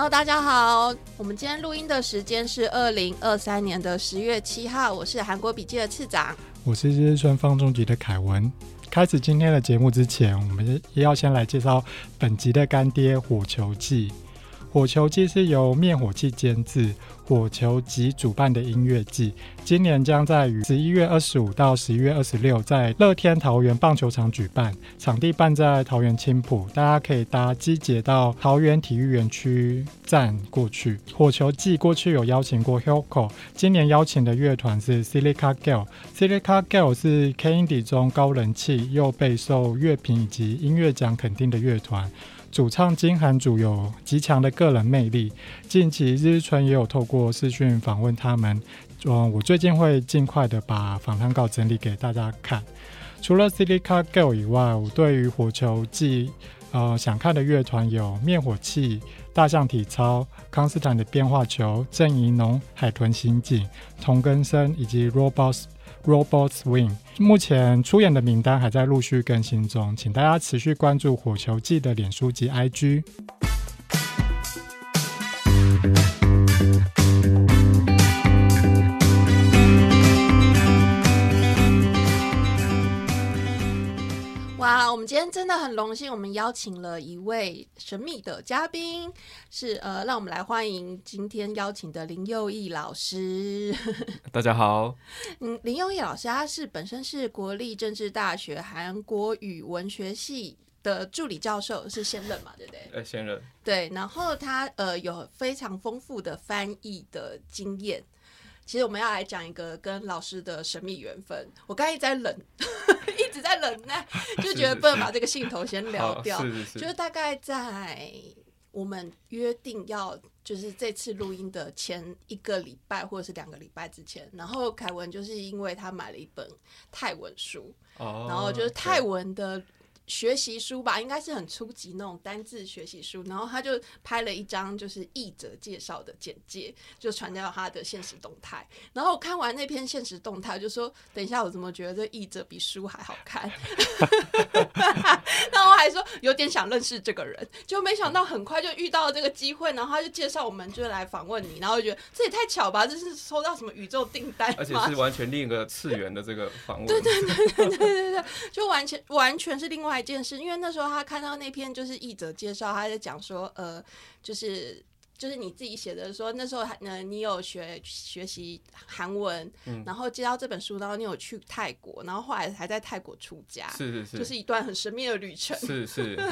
Hello，大家好，我们今天录音的时间是二零二三年的十月七号，我是韩国笔记的次长，我是日春放纵集的凯文。开始今天的节目之前，我们要先来介绍本集的干爹火球季。火球季是由灭火器监制。火球及主办的音乐季，今年将在于十一月二十五到十一月二十六在乐天桃园棒球场举办，场地办在桃园青浦，大家可以搭机捷到桃园体育园区站过去。火球季过去有邀请过 Hilco，今年邀请的乐团是 Silica Girl，Silica Girl 是 K Indie 中高人气又备受乐评以及音乐奖肯定的乐团。主唱金韩主有极强的个人魅力，近期日春也有透过视讯访问他们。嗯，我最近会尽快的把访谈稿整理给大家看。除了 Silica Girl 以外，我对于火球季呃想看的乐团有灭火器、大象体操、康斯坦的变化球、郑怡农、海豚刑警、童根生以及 Robots。Robot Swing，目前出演的名单还在陆续更新中，请大家持续关注火球季的脸书及 IG。哇，我们今天真的很荣幸，我们邀请了一位神秘的嘉宾，是呃，让我们来欢迎今天邀请的林佑义老师。大家好，嗯，林佑义老师他是本身是国立政治大学韩国语文学系的助理教授，是现任嘛，对不对？呃，现任。对，然后他呃有非常丰富的翻译的经验。其实我们要来讲一个跟老师的神秘缘分。我刚一直在忍，一直在忍耐，就觉得不能把这个兴头先 聊掉。是是是。就是大概在我们约定要就是这次录音的前一个礼拜或者是两个礼拜之前，然后凯文就是因为他买了一本泰文书，然后就是泰文的。学习书吧，应该是很初级那种单字学习书。然后他就拍了一张就是译者介绍的简介，就传到他的现实动态。然后看完那篇现实动态，就说：“等一下，我怎么觉得 这译者比书还好看？”然后还说有点想认识这个人，就没想到很快就遇到了这个机会。然后他就介绍我们，就来访问你。然后就觉得这也太巧吧，这是收到什么宇宙订单？而且是完全另一个次元的这个访问。对对对对对对对，就完全完全是另外。一件事，因为那时候他看到那篇就是译者介绍，他在讲说，呃，就是就是你自己写的，说那时候还呃你有学学习韩文，然后接到这本书，然后你有去泰国，然后后来还在泰国出家，是是是，就是一段很神秘的旅程，是是。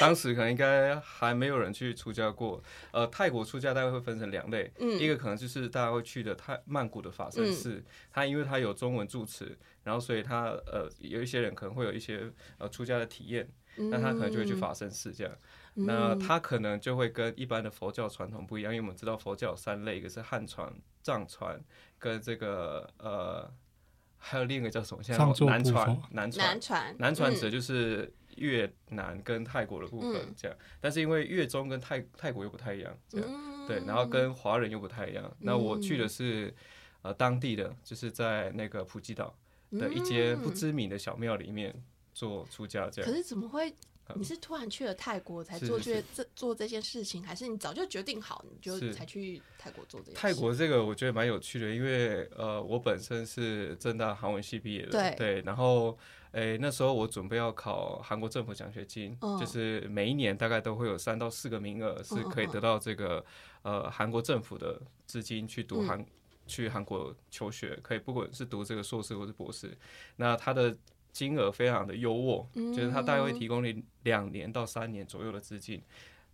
当时可能应该还没有人去出家过，呃，泰国出家大概会分成两类，一个可能就是大家会去的泰曼谷的法身寺，它因为它有中文住持。然后，所以他呃，有一些人可能会有一些呃出家的体验，那他可能就会去法身寺这样。那他可能就会跟一般的佛教传统不一样，因为我们知道佛教有三类，一个是汉传、藏传，跟这个呃，还有另一个叫什么？现在南传、南传、南传、南传指的就是越南跟泰国的部分这样。但是因为越中跟泰泰国又不太一样，这样对，然后跟华人又不太一样。那我去的是呃当地的，就是在那个普吉岛。的一间不知名的小庙里面做出家这样，可是怎么会？你是突然去了泰国才做这这做这件事情，还是你早就决定好你就才去泰国做这件？泰国这个我觉得蛮有趣的，因为呃，我本身是正大韩文系毕业的，对，然后诶那时候我准备要考韩国政府奖学金，就是每一年大概都会有三到四个名额是可以得到这个呃韩国政府的资金去读韩。去韩国求学，可以不管是读这个硕士或是博士，那他的金额非常的优渥，就是他大概会提供你两年到三年左右的资金。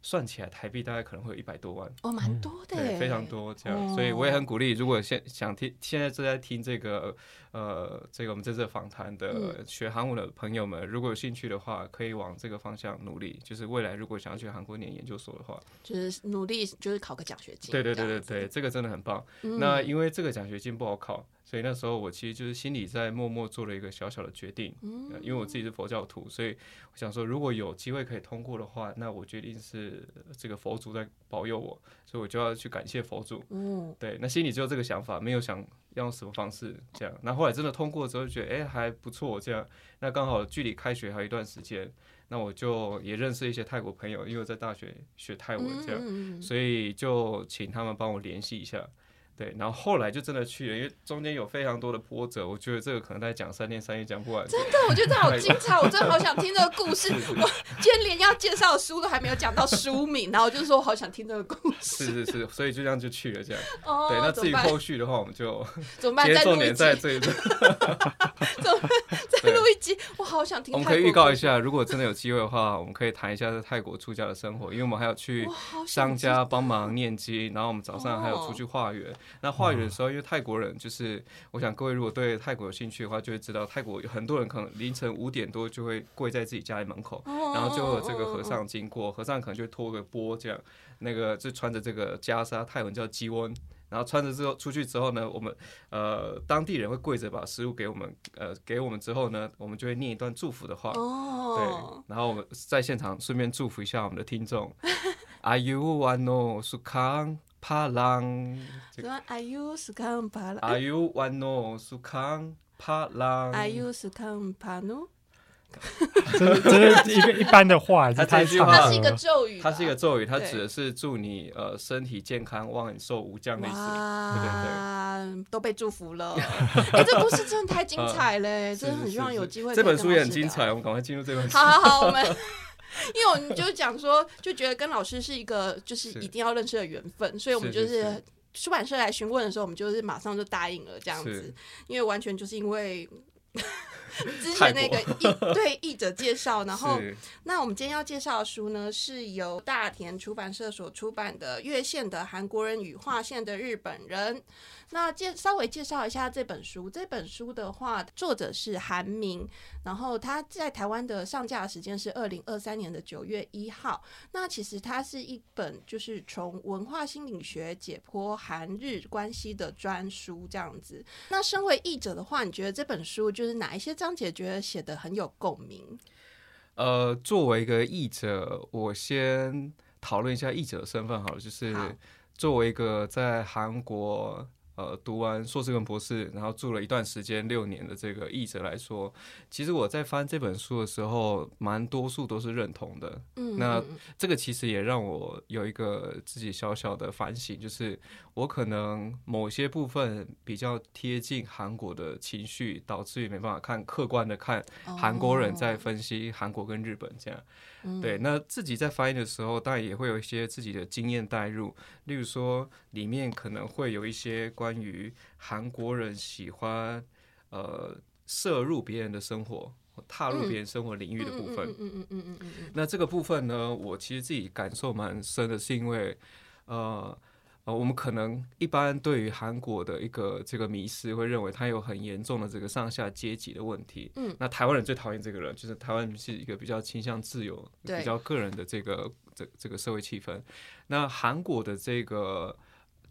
算起来，台币大概可能会有一百多万哦，蛮多的，对，非常多这样，所以我也很鼓励，如果现想听，现在正在听这个呃，这个我们这次访谈的学韩文的朋友们，如果有兴趣的话，可以往这个方向努力。就是未来如果想要去韩国念研究所的话，就是努力，就是考个奖学金。对对对对对，这个真的很棒。那因为这个奖学金不好考。所以那时候我其实就是心里在默默做了一个小小的决定，因为我自己是佛教徒，所以我想说如果有机会可以通过的话，那我决定是这个佛祖在保佑我，所以我就要去感谢佛祖。嗯，对，那心里只有这个想法，没有想要用什么方式这样。那后来真的通过之后，觉得哎还不错这样。那刚好距离开学还有一段时间。那我就也认识一些泰国朋友，因为我在大学学泰文这样，嗯所以就请他们帮我联系一下。对，然后后来就真的去了，因为中间有非常多的波折，我觉得这个可能在讲三天三夜讲不完。真的，我觉得这好精彩，我真的好想听这个故事。我今天连要介绍的书都还没有讲到书名，然后我就说我好想听这个故事。是是是，所以就这样就去了这样。哦，对，那至于后续的话，我们就 怎么办？再录一集，点在这一 再录一集，我好想听。我们可以预告一，下，如果真的有机会的话，我们可以谈一下在泰国出家的生活，因为我们还有去商家帮忙念经，然后我们早上还有出去化缘。那话语的时候，因为泰国人就是，我想各位如果对泰国有兴趣的话，就会知道泰国有很多人可能凌晨五点多就会跪在自己家里门口，哦然后就有这个和尚经过，和尚可能就会拖个钵这样，那个就穿着这个袈裟，泰文叫基温。然后穿着之后出去之后呢，我们呃当地人会跪着把食物给我们，呃给我们之后呢，我们就会念一段祝福的话。对。哦，，然后我们在现场顺便祝福一下我们的听众，，Are you one no sukang 什么 Are you 斯康帕拉阿 you wano sukang palang，？Are you 斯康帕努？这是这是一个一般的话，这句话长了？它是一个咒语吧，它是一个咒语，它对指的是祝你呃身体健康、万寿无疆的意思。哇，都被祝福了。哎，这故事真的太精彩嘞，真的很希望有机会。这本书也很精彩，我。们赶快进入这本书。好好好，我们。因为我们就讲说，就觉得跟老师是一个就是是一定要认识的缘分，所以我们就是是出版社来询问的时候，我们就是马上就答应了这样子，因为完全就是因为 之前那个译对译者介绍，然后那我们今天要介绍的书呢，是由大田出版社所出版的《越线的韩国人与划线的日本人》。那介稍微介绍一下这本书。这本书的话，作者是韩明，然后他在台湾的上架时间是二零二三年的九月一号。那其实它是一本就是从文化心理学解剖韩日关系的专书这样子。那身为译者的话，你觉得这本书就是哪一些章节觉得写的很有共鸣？呃，作为一个译者，我先讨论一下译者的身份好了，就是作为一个在韩国呃读完硕士跟博士，然后住了一段时间六年的这个译者来说，其实我在翻这本书的时候，蛮多数都是认同的。嗯，那这个其实也让我有一个自己小小的反省，就是我可能某些部分比较贴近韩国的情绪，导致于没办法看客观的看韩国人在分析韩国跟日本这样。对，那自己在翻译的时候，当然也会有一些自己的经验带入，例如说里面可能会有一些关于韩国人喜欢呃摄入别人的生活。踏入别人生活领域的部分，嗯嗯嗯嗯嗯嗯嗯那这个部分呢，我其实自己感受蛮深的，是因为呃呃，我们可能一般对于韩国的一个这个迷失，会认为他有很严重的这个上下阶级的问题。嗯，那台湾人最讨厌这个人，就是台湾是一个比较倾向自由、比较个人的这个这这个社会气氛。那韩国的这个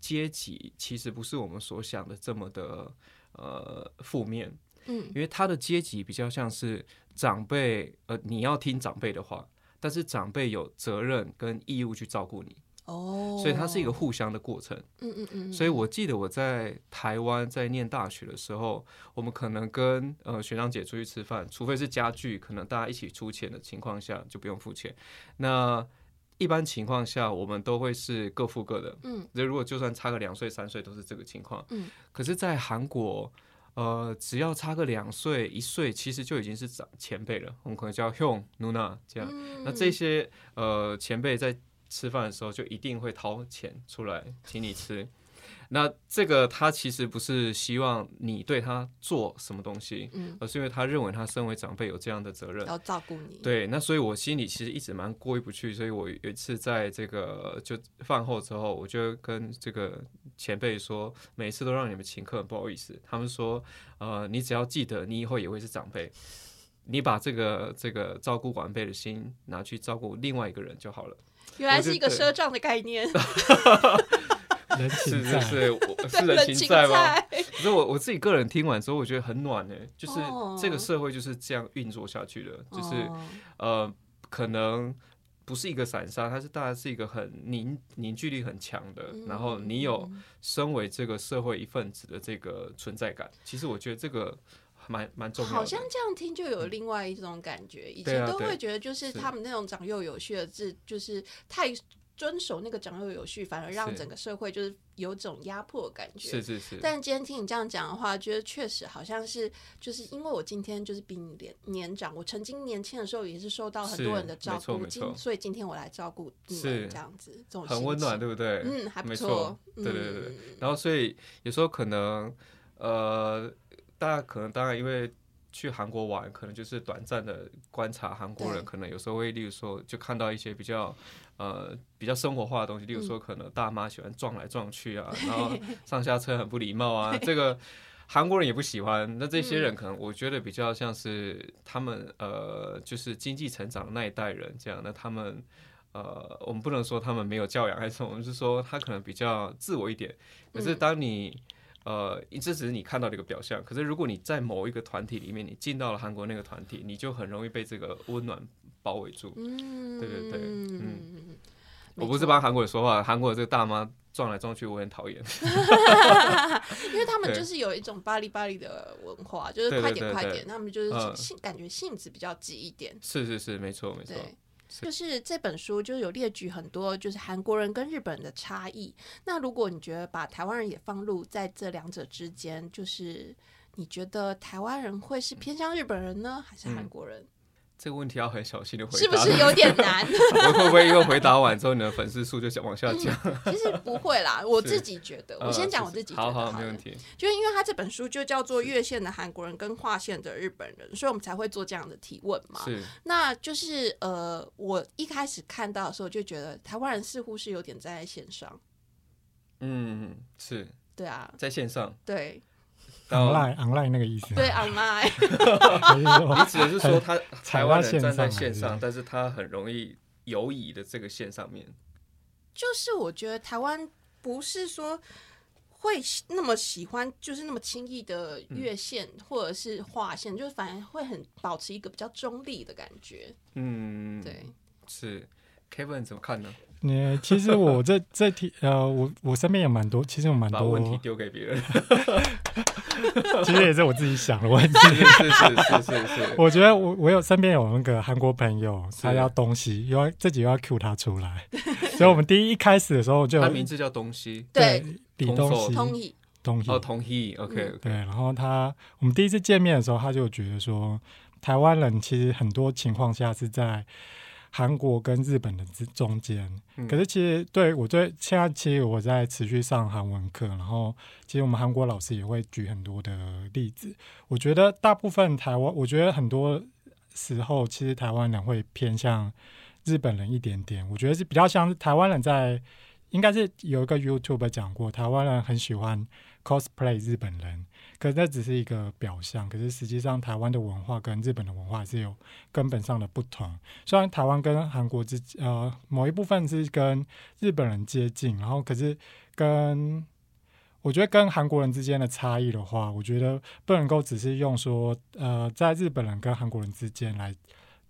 阶级其实不是我们所想的这么的呃负面。嗯因为他的阶级比较像是长辈，呃，你要听长辈的话，但是长辈有责任跟义务去照顾你，哦，所以它是一个互相的过程。嗯嗯嗯，所以我记得我在台湾在念大学的时候，我们可能跟呃学长姐出去吃饭，除非是家具，可能大家一起出钱的情况下就不用付钱。那一般情况下，我们都会是各付各的。嗯，那如果就算差个两岁、三岁，都是这个情况。嗯，可是，在韩国，呃，只要差个两岁、一岁，其实就已经是长前辈了。我们可能叫 Hyung、Nuna 这样。嗯那这些呃前辈在吃饭的时候，就一定会掏钱出来请你吃。那这个他其实不是希望你对他做什么东西，嗯而是因为他认为他身为长辈有这样的责任。要照顾你，对，那所以我心里其实一直蛮过意不去，所以我有一次在这个就饭后之后，我就跟这个前辈说，每次都让你们请客，不好意思。他们说，呃，你只要记得，你以后也会是长辈，你把这个这个照顾晚辈的心拿去照顾另外一个人就好了。原来是一个赊账的概念，人是是是，是人人情情在吗？在，可是我我自己个人听完之后，我觉得很暖呢、就是哦。这个社会就是这样运作下去的，就是。哦。呃，可能不是一个散沙，它是大家是一个很凝凝聚力很强的，然后你有身为这个社会一份子的这个存在感。其实我觉得这个蛮蛮重要的。好像这样听就有另外一种感觉，以前都会觉得就是他们那种长幼有序的字，就是太。遵守那个长幼有序，反而让整个社会就是有种压迫感觉。是是是。但今天听你这样讲的话，觉得确实好像是，就是因为我今天就是比你年年长，我曾经年轻的时候也是受到很多人的照顾，今所以今天我来照顾你们这样子，这种很温暖，对不对？嗯，还不错。对对对对。然后所以有时候可能呃，大家可能当然因为。去韩国玩，可能就是短暂的观察韩国人，可能有时候会，例如说，就看到一些比较，呃，比较生活化的东西，例如说，可能大妈喜欢撞来撞去啊，然后上下车很不礼貌啊，这个韩国人也不喜欢。那这些人可能我觉得比较像是他们，呃，就是经济成长的那一代人这样。那他们，呃，我们不能说他们没有教养，还是我们是说他可能比较自我一点。可是当你呃，这只是你看到的一个表象。可是，如果你在某一个团体里面，你进到了韩国那个团体，你就很容易被这个温暖包围住。嗯，对对对，嗯，我不是帮韩国人说话，韩国的这个大妈撞来撞去，我很讨厌。因为他们就是有一种巴黎巴黎的文化，就是快点快点，他们就是性感觉性子比较急一点。是是是，没错没错。就是这本书就有列举很多就是韩国人跟日本人的差异。那如果你觉得把台湾人也放入在这两者之间，就是你觉得台湾人会是偏向日本人呢，还是韩国人？这个问题要很小心的回答，是不是有点难？我会不会因为回答完之后，你的粉丝数就往下降？其实不会啦，我自己觉得，我先讲我自己。好好，没问题。就因为他这本书就叫做《越线的韩国人跟划线的日本人》，所以我们才会做这样的提问嘛。是，那就是呃，我一开始看到的时候就觉得台湾人似乎是有点在线上。嗯，是。对啊，在线上。对。Online online 那个意思，对 online，你指的是说他台湾人站在线上，但是他很容易游移的这个线上面。就是我觉得台湾不是说会那么喜欢，就是那么轻易的越线或者是划线，就是反而会很保持一个比较中立的感觉。嗯，对，是。Kevin 怎么看呢？你其实我这这题呃，我我身边有蛮多，其实有蛮多问题丢给别人，其实也是我自己想的问题。是是是是是。我觉得我我有身边有那个韩国朋友，他要东西，又要自己又要 Q 他出来，所以我们第一一开始的时候就他名字叫东西，对，李东西，东西，东西，哦，东西，OK，对。然后他我们第一次见面的时候，他就觉得说，台湾人其实很多情况下是在。韩国跟日本的之中间，可是其实对我对现在其实我在持续上韩文课，然后其实我们韩国老师也会举很多的例子。我觉得大部分台湾，我觉得很多时候其实台湾人会偏向日本人一点点。我觉得是比较像是台湾人在，应该是有一个 YouTube 讲过，台湾人很喜欢 cosplay 日本人。可是那只是一个表象，可是实际上台湾的文化跟日本的文化是有根本上的不同。虽然台湾跟韩国之呃某一部分是跟日本人接近，然后可是跟我觉得跟韩国人之间的差异的话，我觉得不能够只是用说呃在日本人跟韩国人之间来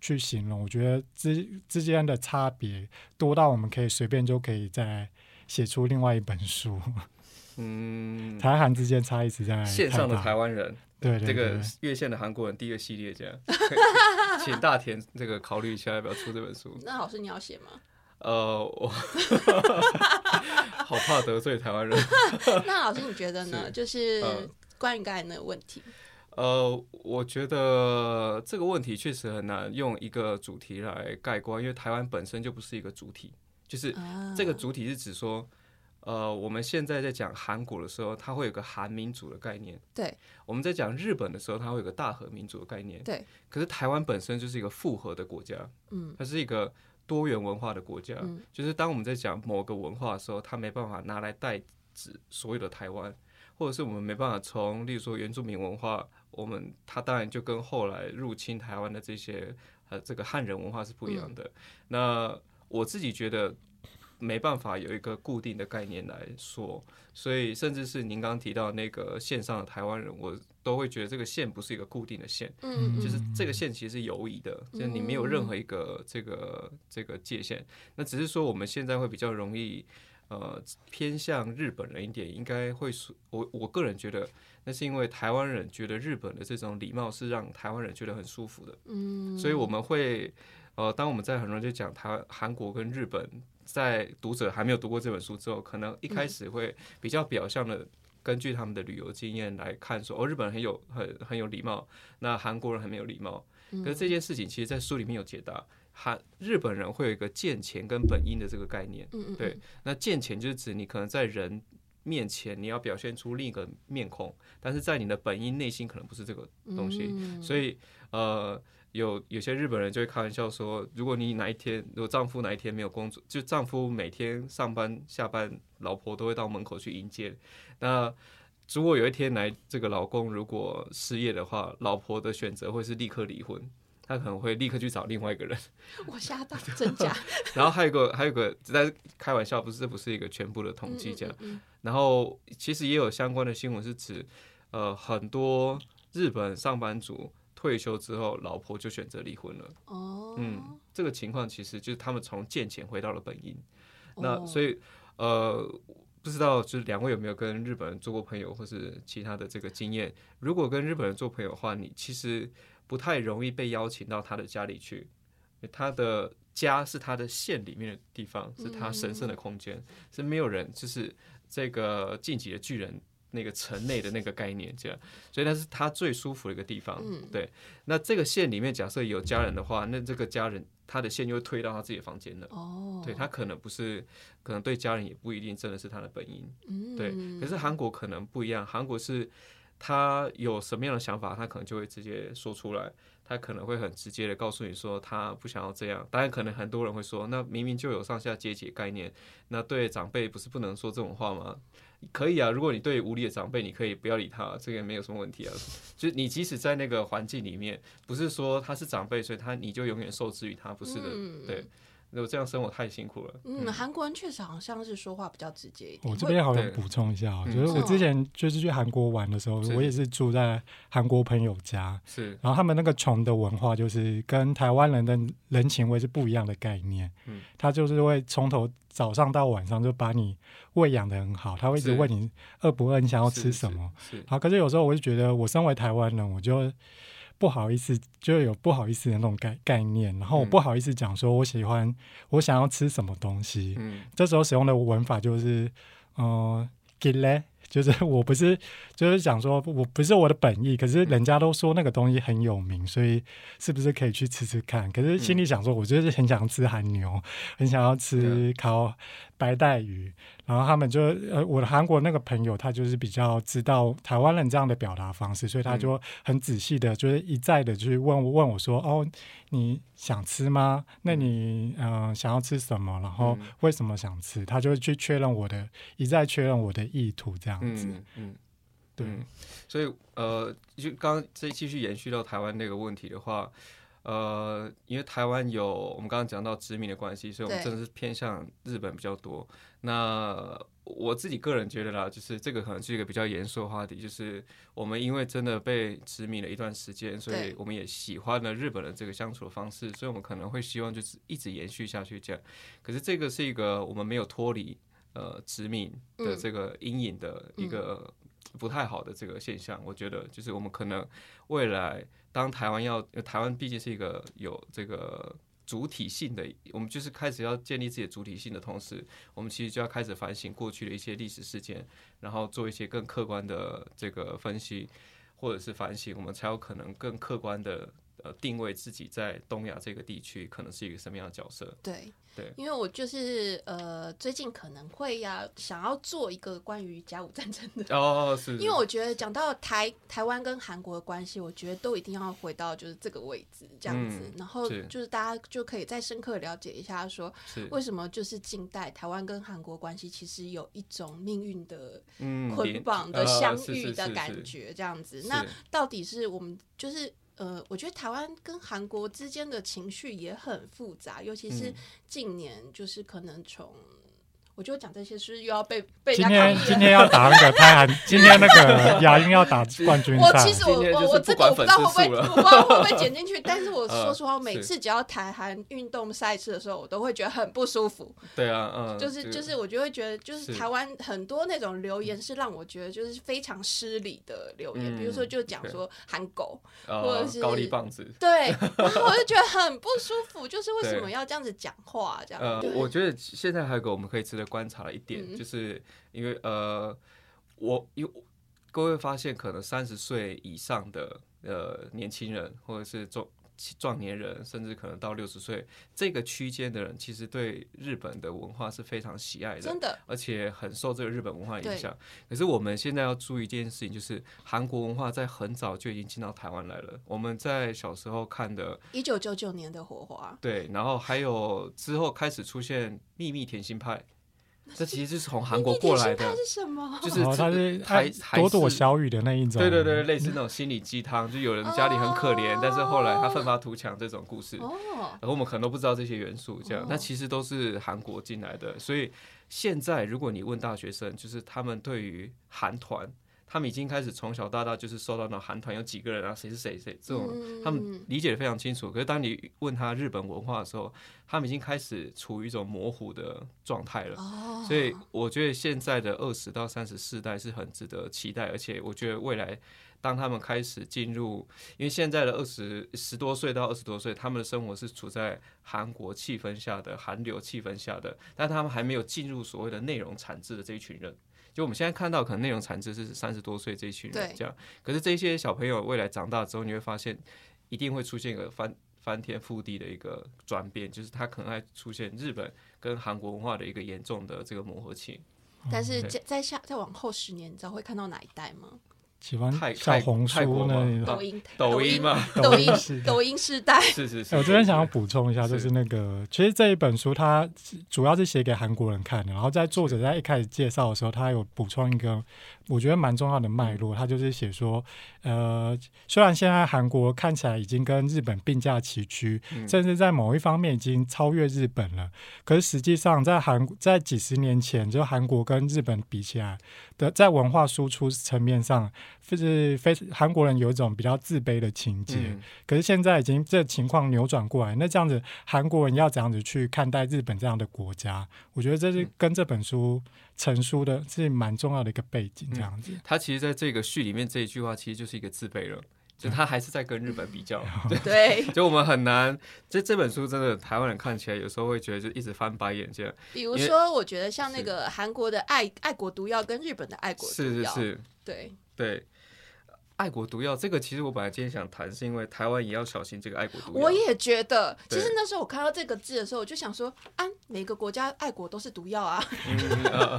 去形容。我觉得之之间的差别多到我们可以随便就可以再写出另外一本书。嗯，台韩之间差异实在线上的台湾人，对这个越线的韩国人第一个系列这样，请大田这个考虑一下要不要出这本书。那老师你要写吗？呃，我 好怕得罪台湾人。那老师你觉得呢？就是关于刚才那个问题。呃，我觉得这个问题确实很难用一个主题来概括，因为台湾本身就不是一个主体，就是这个主体是指说。呃，我们现在在讲韩国的时候，它会有个韩民主的概念。对。我们在讲日本的时候，它会有个大和民主的概念。对。可是台湾本身就是一个复合的国家，嗯，它是一个多元文化的国家。嗯。就是当我们在讲某个文化的时候，它没办法拿来代指所有的台湾，或者是我们没办法从，例如说原住民文化，我们它当然就跟后来入侵台湾的这些呃这个汉人文化是不一样的。那我自己觉得。没办法有一个固定的概念来说，所以甚至是您刚刚提到那个线上的台湾人，我都会觉得这个线不是一个固定的线，嗯，就是这个线其实是游移的，就是你没有任何一个这个这个界限。那只是说我们现在会比较容易，呃偏向日本人一点，应该会我我个人觉得，那是因为台湾人觉得日本的这种礼貌是让台湾人觉得很舒服的，嗯，所以我们会呃，当我们在很多人就讲台韩国跟日本，在读者还没有读过这本书之后，可能一开始会比较表象的。根据他们的旅游经验来看，说哦，日本人很有很很有礼貌，那韩国人很没有礼貌。可是这件事情，其实，在书里面有解答。韩日本人会有一个见钱跟本因的这个概念。对，那见钱就是指你可能在人面前，你要表现出另一个面孔，但是在你的本因内心可能不是这个东西。所以，呃。有有些日本人就会开玩笑说，如果你哪一天，如果丈夫哪一天没有工作，就丈夫每天上班下班，老婆都会到门口去迎接。那如果有一天来这个老公如果失业的话，老婆的选择会是立刻离婚，他可能会立刻去找另外一个人。我吓到，真假？然后还有个还有个在开玩笑，不是这不是一个全部的统计这样。然后其实也有相关的新闻是指，呃，很多日本上班族。退休之后，老婆就选择离婚了。哦，嗯，这个情况其实就是他们从见钱回到了本因。那所以，呃，不知道就是两位有没有跟日本人做过朋友，或是其他的这个经验？如果跟日本人做朋友的话，你其实不太容易被邀请到他的家里去。他的家是他的县里面的地方，是他神圣的空间，是没有人就是这个晋级的巨人。那个城内的那个概念，这样，所以那是他最舒服的一个地方。对，那这个线里面假设有家人的话，那这个家人他的线就会推到他自己的房间了。哦，对他可能不是，可能对家人也不一定真的是他的本因。嗯，对。可是韩国可能不一样，韩国是他有什么样的想法，他可能就会直接说出来。他可能会很直接的告诉你说，他不想要这样。当然，可能很多人会说，那明明就有上下阶级概念，那对长辈不是不能说这种话吗？可以啊，如果你对无理的长辈，你可以不要理他，这个没有什么问题啊。就是你即使在那个环境里面，不是说他是长辈，所以他你就永远受制于他，不是的，对。如果这样生活太辛苦了。嗯，韩国人确实好像是说话比较直接一点。我这边好像补充一下，我觉得我之前就是去韩国玩的时候，我也是住在韩国朋友家。是。然后他们那个穷的文化，就是跟台湾人的人情味是不一样的概念。嗯。他就是会从头早上到晚上就把你喂养的很好，他会一直问你饿不饿，你想要吃什么。是。好，可是有时候我就觉得，我身为台湾人，我就。不好意思，就有不好意思的那种概概念，然后我不好意思讲说我喜欢，我想要吃什么东西。嗯，这时候使用的文法就是，嗯，get 嘞。就是 我不是，就是想说我不是我的本意，可是人家都说那个东西很有名，所以是不是可以去吃吃看？可是心里想说，我就是很想吃韩牛，很想要吃烤白带鱼。然后他们就呃，我的韩国那个朋友，他就是比较知道台湾人这样的表达方式，所以他就很仔细的，就是一再的去问问我说：“哦，你想吃吗？那你嗯想要吃什么？然后为什么想吃？”他就去确认我的，一再确认我的意图，这样子。嗯，对。所以呃，就刚再继续延续到台湾那个问题的话。呃，因为台湾有我们刚刚讲到殖民的关系，所以我们真的是偏向日本比较多。那我自己个人觉得啦，就是这个可能是一个比较严肃的话题，就是我们因为真的被殖民了一段时间，所以我们也喜欢了日本的这个相处的方式，所以我们可能会希望就是一直延续下去这样。可是这个是一个我们没有脱离呃殖民的这个阴影的一个不太好的这个现象。我觉得就是我们可能未来。当台湾要，台湾毕竟是一个有这个主体性的，我们就是开始要建立自己的主体性的同时，我们其实就要开始反省过去的一些历史事件，然后做一些更客观的这个分析，或者是反省，我们才有可能更客观的呃定位自己在东亚这个地区可能是一个什么样的角色。对。因为我就是呃，最近可能会要想要做一个关于甲午战争的哦，是。因为我觉得讲到台台湾跟韩国的关系，我觉得都一定要回到就是这个位置这样子，然后就是大家就可以再深刻了解一下，说为什么就是近代台湾跟韩国关系其实有一种命运的捆绑的相遇的感觉这样子。那到底是我们就是。呃，我觉得台湾跟韩国之间的情绪也很复杂，尤其是近年，就是可能从。我就讲这些是又要被被今人家抗议了。天今天要打那个台韩，今天那个亚运要打冠军赛我其，实我我我这个我不知道会不会我不知道会不会剪进去，但是我呃说实话，我每次只要台韩运动赛事的时候，我都会觉得很不舒服。对啊，嗯，就是就是，我就会觉得，就是是台湾很多那种留言是让我觉得就是非常失礼的留言，比如说嗯就讲说韩狗，呃或者是高丽棒子。对，然后我就觉得很不舒服，就是为什么要这样子讲话？这样，我觉得现在还有个我们可以值得观察了一点，嗯就是因为呃，我有各位发现，可能三十岁以上的呃年轻人，或者是中壮年人，甚至可能到六十岁这个区间的人，其实对日本的文化是非常喜爱的真。的，而且很受这个日本文化影响。可是我们现在要注意一件事情，就是韩国文化在很早就已经进到台湾来了。我们在小时候看的，一九九九年的火花，对，然后还有之后开始出现秘密甜心派，这其实就是从韩国过来的是什么？就是然后他是还哎还朵朵小雨的那一种，对对对，类似那种心理鸡汤，就有人家里很可怜，但是后来他奋发图强这种故事。哦，然后我们可能都不知道这些元素，这样哦，那其实都是韩国进来的。所以现在如果你问大学生，就是他们对于韩团，他们已经开始从小到大就是受到那种韩团有几个人啊，谁是谁谁这种，嗯他们理解的非常清楚。可是当你问他日本文化的时候，他们已经开始处于一种模糊的状态了。哦，所以我觉得现在的二十到三十四代是很值得期待，而且我觉得未来当他们开始进入，因为现在的二十十多岁到二十多岁，他们的生活是处在韩国气氛下的韩流气氛下的，但他们还没有进入所谓的内容产制的这一群人。就我们现在看到，可能内容产值是三十多岁这一群人这样，可是这些小朋友未来长大之后，你会发现一定会出现一个翻翻天覆地的一个转变，就是他可能会出现日本跟韩国文化的一个严重的这个磨合期。但是对再再下再往后十年，你知道会看到哪一代吗？喜欢小红书那种。抖音，抖音嘛，抖音是，抖音时代，是是是。哎我这边想要是。补充一下，就是那个，其实这一本书它主要是写给韩国人看的，然后在作者在一开始介绍的时候，他有补充一个我觉得蛮重要的脉络，他就是写说，呃，虽然现在韩国看起来已经跟日本并驾齐驱，嗯。甚至在某一方面已经超越日本了，可是实际上在韩在几十年前，就韩国跟日本比起来的，在文化输出层面上，就是非韩国人有一种比较自卑的情节。嗯可是现在已经这情况扭转过来，那这样子韩国人要怎样子去看待日本这样的国家？我觉得这是跟这本书成书的是蛮重要的一个背景，这样子。他其实在这个序里面这一句话，其实就是一个自卑了，就他还是在跟日本比较。对，就我们很难，这这本书真的台湾人看起来有时候会觉得就一直翻白眼这样。比如说，我觉得像那是个韩国的爱爱国毒药跟日本的爱国毒药，是是是，对，对。爱国毒药这个，其实我本来今天想谈，是因为台湾也要小心这个爱国毒药。我也觉得，其对实那时候我看到这个字的时候，我就想说，啊，每个国家爱国都是毒药啊，嗯，呃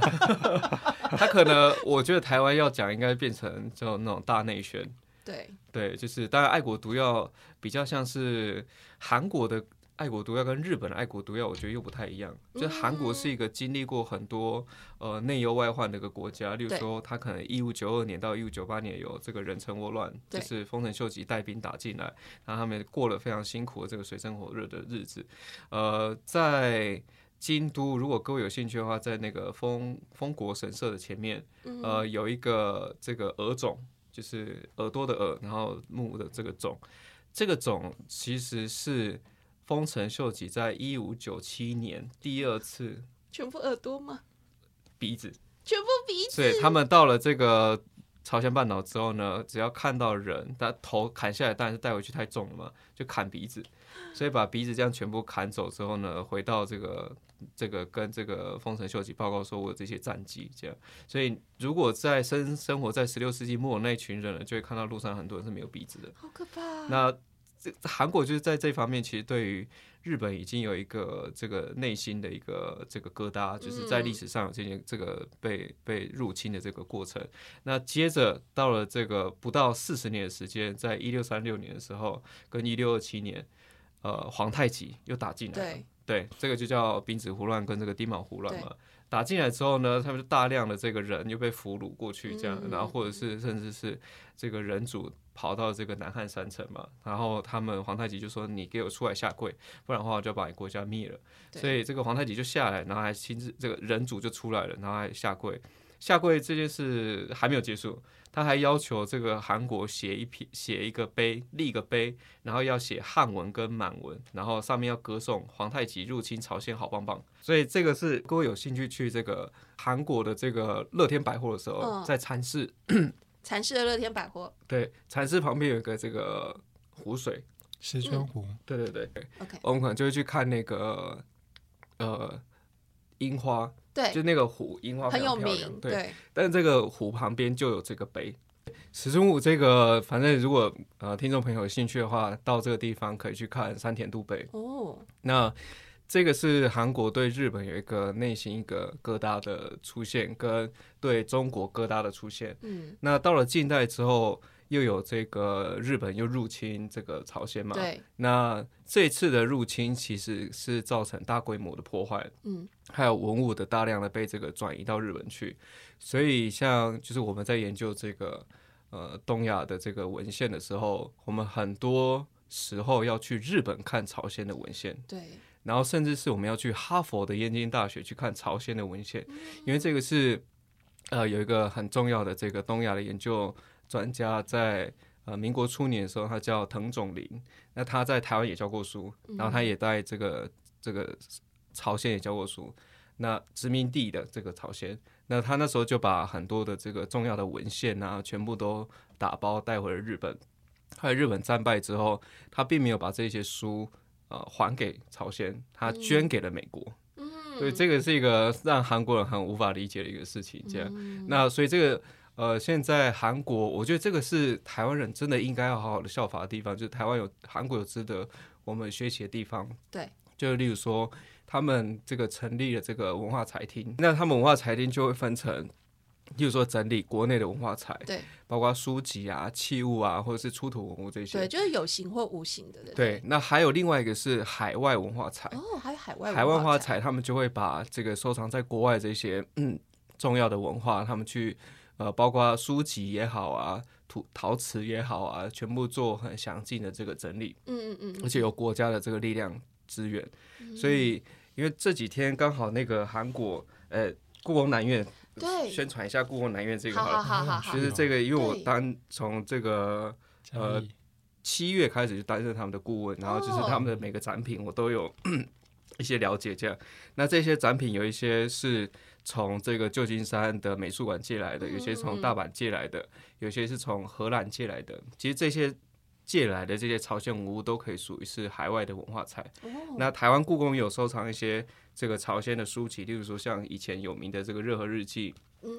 他可能我觉得台湾要讲，应该变成就那种大内宣。对，对，就是当然，爱国毒药比较像是韩国的爱国毒药跟日本的爱国毒药，我觉得又不太一样。就韩国是一个经历过很多呃内忧外患的一个国家，例如说，他可能一五九二年到一五九八年有这个人臣倭乱，就是丰臣秀吉带兵打进来，然后他们过了非常辛苦的这个水深火热的日子。呃，在京都，如果各位有兴趣的话，在那个丰丰国神社的前面，嗯。呃，有一个这个鹅冢，就是耳朵的耳，然后木的这个种，这个种其实是丰臣秀吉在一五九七年第二次全部耳朵吗？鼻子，全部鼻子，所以他们到了这个朝鲜半岛之后呢，只要看到人，他头砍下来，当然是带回去太重了嘛，就砍鼻子，所以把鼻子这样全部砍走之后呢，回到这个这个跟这个丰臣秀吉报告说我有这些战绩，这样，所以如果在生生活在十六世纪末那群人呢，就会看到路上很多人是没有鼻子的。好可怕。那这韩国就是在这方面，其实对于日本已经有一个这个内心的一个这个疙瘩，就是在历史上有这件这个被被入侵的这个过程。那接着到了这个不到四十年的时间，在一六三六年的时候，跟一六二七年，呃，皇太极又打进来了。对对，这个就叫兵子胡乱跟这个丁卯胡乱嘛。打进来之后呢，他们就大量的这个人又被俘虏过去，这样，然后或者是甚至是这个人主跑到这个南汉山城嘛，然后他们皇太极就说：“你给我出来下跪，不然的话我就把你国家灭了。”所以这个皇太极就下来，然后还亲自这个人主就出来了，然后还下跪。下跪这件事还没有结束，他还要求这个韩国写一篇写一个碑，立个碑，然后要写汉文跟满文，然后上面要歌颂皇太极入侵朝鲜，好棒棒。所以这个是各位有兴趣去这个韩国的这个乐天百货的时候，在禅寺，禅寺的乐天百货，对，禅寺旁边有一个这个湖水，石川湖，对对对，OK，我们可能就会去看那个呃樱花。对，就那个湖，樱花很有名。对，但是这个湖旁边就有这个碑。石春武这个，反正如果呃听众朋友有兴趣的话，到这个地方可以去看山田渡碑。哦，那这个是韩国对日本有一个内心一个疙瘩的出现，跟对中国疙瘩的出现。嗯，那到了近代之后。又有这个日本又入侵这个朝鲜嘛？对。那这次的入侵其实是造成大规模的破坏，嗯，还有文物的大量的被这个转移到日本去。所以像就是我们在研究这个呃东亚的这个文献的时候，我们很多时候要去日本看朝鲜的文献，对。然后甚至是我们要去哈佛的燕京大学去看朝鲜的文献，因为这个是呃有一个很重要的这个东亚的研究。专家在呃民国初年的时候，他叫滕总林，那他在台湾也教过书，然后他也在这个这个朝鲜也教过书。那殖民地的这个朝鲜，那他那时候就把很多的这个重要的文献啊，全部都打包带回了日本。后来日本战败之后，他并没有把这些书呃还给朝鲜，他捐给了美国。嗯，所以这个是一个让韩国人很无法理解的一个事情。这样，那所以这个。呃，现在韩国，我觉得这个是台湾人真的应该要好好的效法的地方，就是台湾有韩国有值得我们学习的地方。对，就例如说，他们这个成立了这个文化财厅，那他们文化财厅就会分成，例如说整理国内的文化财，对，包括书籍啊、器物啊，或者是出土文物这些，对，就是有形或无形的。对，那还有另外一个是海外文化财，哦，还有海外海外文化财，他们就会把这个收藏在国外这些嗯重要的文化，他们去。呃，包括书籍也好啊，土陶瓷也好啊，全部做很详尽的这个整理。嗯嗯嗯。而且有国家的这个力量支援，所以因为这几天刚好那个韩国呃故宫南院对宣传一下故宫南院这个，好好好好。其实这个因为我当从这个呃七月开始就担任他们的顾问，然后就是他们的每个展品我都有 一些了解。这样，那这些展品有一些是。从这个旧金山的美术馆借来的，有些从大阪借来的，有些是从荷兰借来的。其实这些借来的这些朝鲜文物都可以属于是海外的文化财。那台湾故宫有收藏一些这个朝鲜的书籍，例如说像以前有名的这个《热河日记》。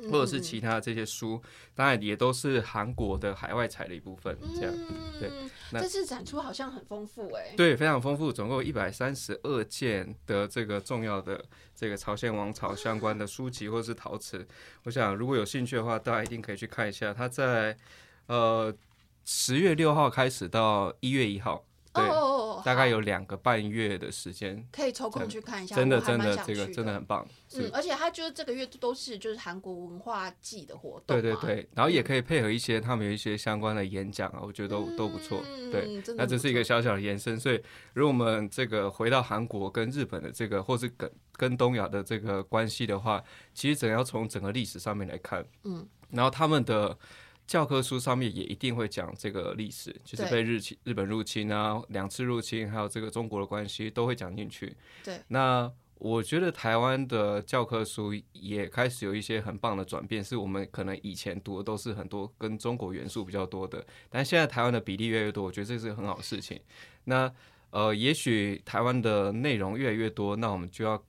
或者是其他这些书，当然也都是韩国的海外财的一部分。这样，对。这次展出好像很丰富哎。对，非常丰富，总共一百三十二件的这个重要的这个朝鲜王朝相关的书籍或者是陶瓷。我想如果有兴趣的话，大家一定可以去看一下。它在呃十月六号开始到一月一号。对，大概有两个半月的时间，可以抽空去看一下。真的，真的，这个真的很棒。嗯，而且它就是这个月都是就是韩国文化季的活动。对对对，然后也可以配合一些他们有一些相关的演讲啊，我觉得都都不错。对，那这是一个小小的延伸。所以，如果我们这个回到韩国跟日本的这个，或是跟跟东亚的这个关系的话，其实整要从整个历史上面来看。嗯，然后他们的。教科书上面也一定会讲这个历史，就是被日侵、日本入侵啊，两次入侵，还有这个中国的关系都会讲进去。对，那我觉得台湾的教科书也开始有一些很棒的转变，是我们可能以前读的都是很多跟中国元素比较多的，但现在台湾的比例越来越多，我觉得这是个很好的事情。那呃，也许台湾的内容越来越多，那我们就要。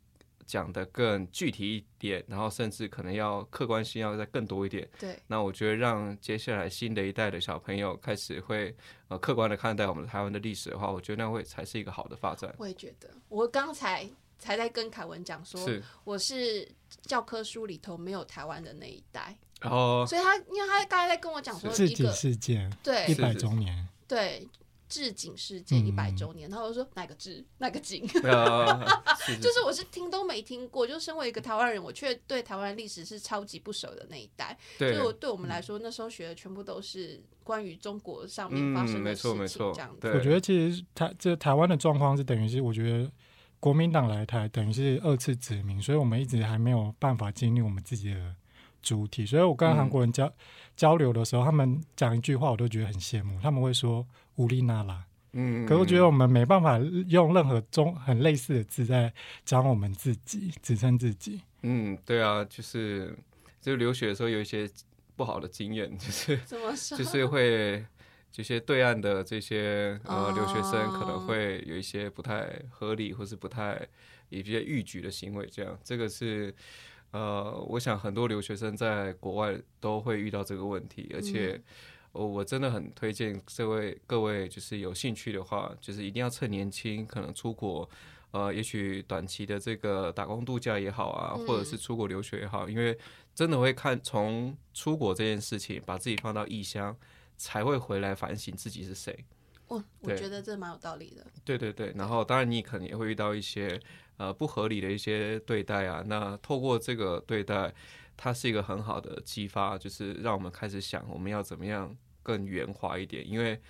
讲的更具体一点，然后甚至可能要客观性要再更多一点。对，那我觉得让接下来新的一代的小朋友开始会呃客观的看待我们台湾的历史的话，我觉得那会才是一个好的发展。我也觉得，我刚才才在跟凯文讲说，我是教科书里头没有台湾的那一代，哦，所以他因为他刚才在跟我讲说一个事件，对一百周年，对。治警事件一百周年，然后我就说哪个置 哪个警，呃，是就是我是听都没听过，就身为一个台湾人，我却对台湾历史是超级不熟的那一代，所对以我对我们来说，那时候学的全部都是关于中国上面发生的事情，错没错这样子。对我觉得其实台这台湾的状况是等于是，我觉得国民党来台等于是二次殖民，所以我们一直还没有办法建立我们自己的主体。所以我跟嗯韩国人交、交流的时候，他们讲一句话，我都觉得很羡慕。他们会说“乌利那拉”，嗯，可是我觉得我们没办法用任何中很类似的字在讲我们自己，指称自己。嗯，对啊，就是就留学的时候有一些不好的经验，就是怎么说？就是会。这些对岸的这些呃哦留学生可能会有一些不太合理，或是不太一些逾矩的行为，这样这个是呃，我想很多留学生在国外都会遇到这个问题，而且我我真的很推荐这位各位就是有兴趣的话，就是一定要趁年轻，可能出国。呃，也许短期的这个打工度假也好啊，或者是出国留学也好，因为真的会看从出国这件事情，把自己放到异乡，才会回来反省自己是谁。我我觉得这蛮有道理的。对对对，然后当然你可能也会遇到一些呃不合理的一些对待啊。那透过这个对待，它是一个很好的激发，就是让我们开始想我们要怎么样更圆滑一点。因为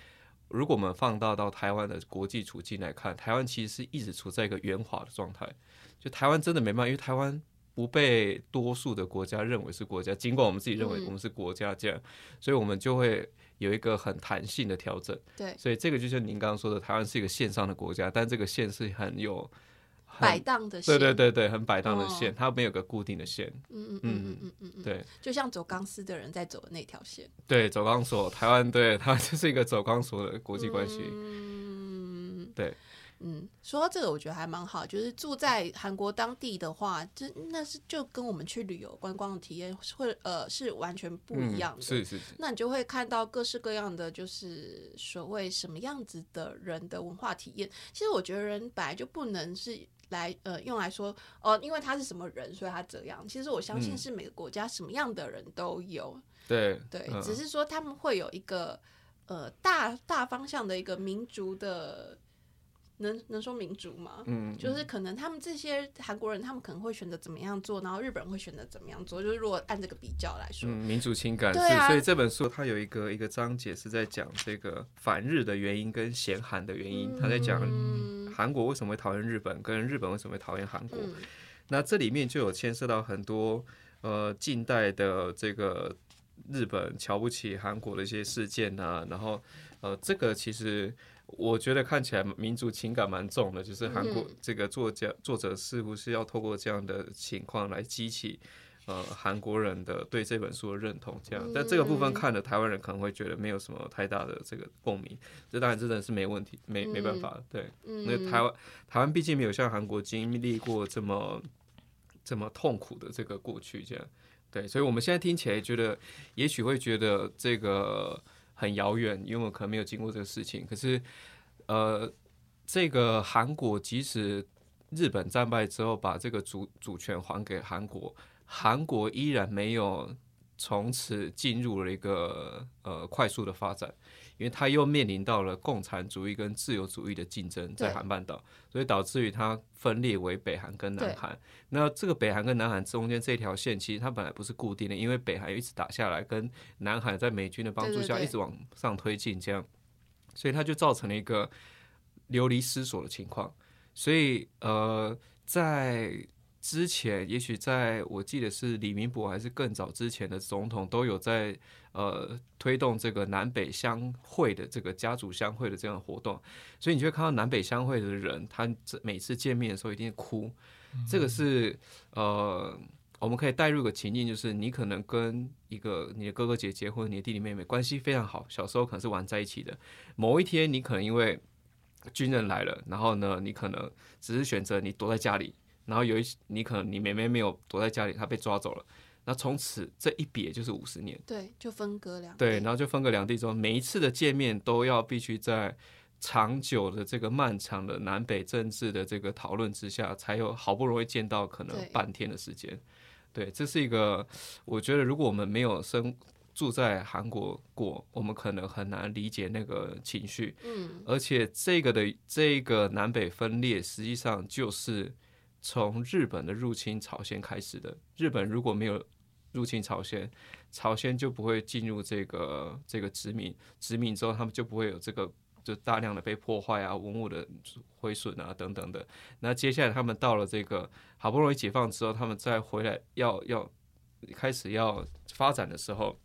如果我们放大到台湾的国际处境来看，台湾其实是一直处在一个圆滑的状态。就台湾真的没办法，因为台湾不被多数的国家认为是国家，尽管我们自己认为嗯我们是国家这样，所以我们就会有一个很弹性的调整。对，所以这个就像您刚刚说的，台湾是一个线上的国家，但这个线是很有很摆荡的线，对对对对，很摆荡的线，哦它没有个固定的线。嗯嗯嗯嗯嗯嗯嗯，对就像走钢丝的人在走的那条线。对，走钢索，台湾对它就是一个走钢索的国际关系。嗯，对，嗯，说到这个，我觉得还蛮好，就是住在韩国当地的话，就那是就跟我们去旅游观光的体验会呃是完全不一样的。嗯、是是是，那你就会看到各式各样的，就是所谓什么样子的人的文化体验。其实我觉得人本来就不能是来呃用来说哦，因为他是什么人，所以他这样。其实我相信嗯是每个国家什么样的人都有，对对，嗯只是说他们会有一个呃大大方向的一个民族的。能能说民族吗？嗯，就是可能他们这些韩国人，他们可能会选择怎么样做，然后日本人会选择怎么样做。就是如果按这个比较来说，嗯，民族情感是，所以这本书它有一个一个章节是在讲这个反日的原因跟嫌韩的原因，他在讲嗯韩国为什么会讨厌日本，跟日本为什么会讨厌韩国。嗯那这里面就有牵涉到很多呃近代的这个日本瞧不起韩国的一些事件啊，然后呃这个其实我觉得看起来民族情感蛮重的，就是韩国嗯。这个作家作者似乎是要透过这样的情况来激起。呃，韩国人的对这本书的认同，这样，但这个部分看了台湾人可能会觉得没有什么太大的这个共鸣，这当然真的是没问题，没没办法，对，嗯。那。台湾台湾毕竟没有像韩国经历过这么这么痛苦的这个过去，这样。对，所以我们现在听起来觉得，也许会觉得这个很遥远，因为我可能没有经过这个事情。可是，呃，这个韩国即使日本战败之后，把这个主主权还给韩国，韩国依然没有从此进入了一个呃快速的发展。因为它又面临到了共产主义跟自由主义的竞争，在韩半岛，所以导致于它分裂为北韩跟南韩。那这个北韩跟南韩中间这条线，其实它本来不是固定的，因为北韩一直打下来，跟南韩在美军的帮助下一直往上推进，这样，所以它就造成了一个流离失所的情况。所以呃，在之前，也许在我记得是李明博还是更早之前的总统，都有在呃推动这个南北相会的这个家族相会的这样的活动，所以你就会看到南北相会的人，他每次见面的时候一定哭，这个是呃。我们可以带入个情境，就是你可能跟一个你的哥哥姐姐或者你的弟弟妹妹关系非常好，小时候可能是玩在一起的。某一天，你可能因为军人来了，然后呢，你可能只是选择你躲在家里，然后有一你可能你妹妹没有躲在家里，她被抓走了，那从此这一别就是五十年，对，就分隔两对，然后就分隔两地之后，每一次的见面都要必须在长久的这个漫长的南北政治的这个讨论之下，才有好不容易见到可能半天的时间。对，这是一个我觉得如果我们没有生住在韩国过，我们可能很难理解那个情绪。嗯，而且这个的这个南北分裂，实际上就是从日本的入侵朝鲜开始的。日本如果没有入侵朝鲜，朝鲜就不会进入这个这个殖民，殖民之后他们就不会有这个就大量的被破坏啊、文物的毁损啊等等的。那接下来他们到了这个好不容易解放之后，他们再回来要要开始要发展的时候。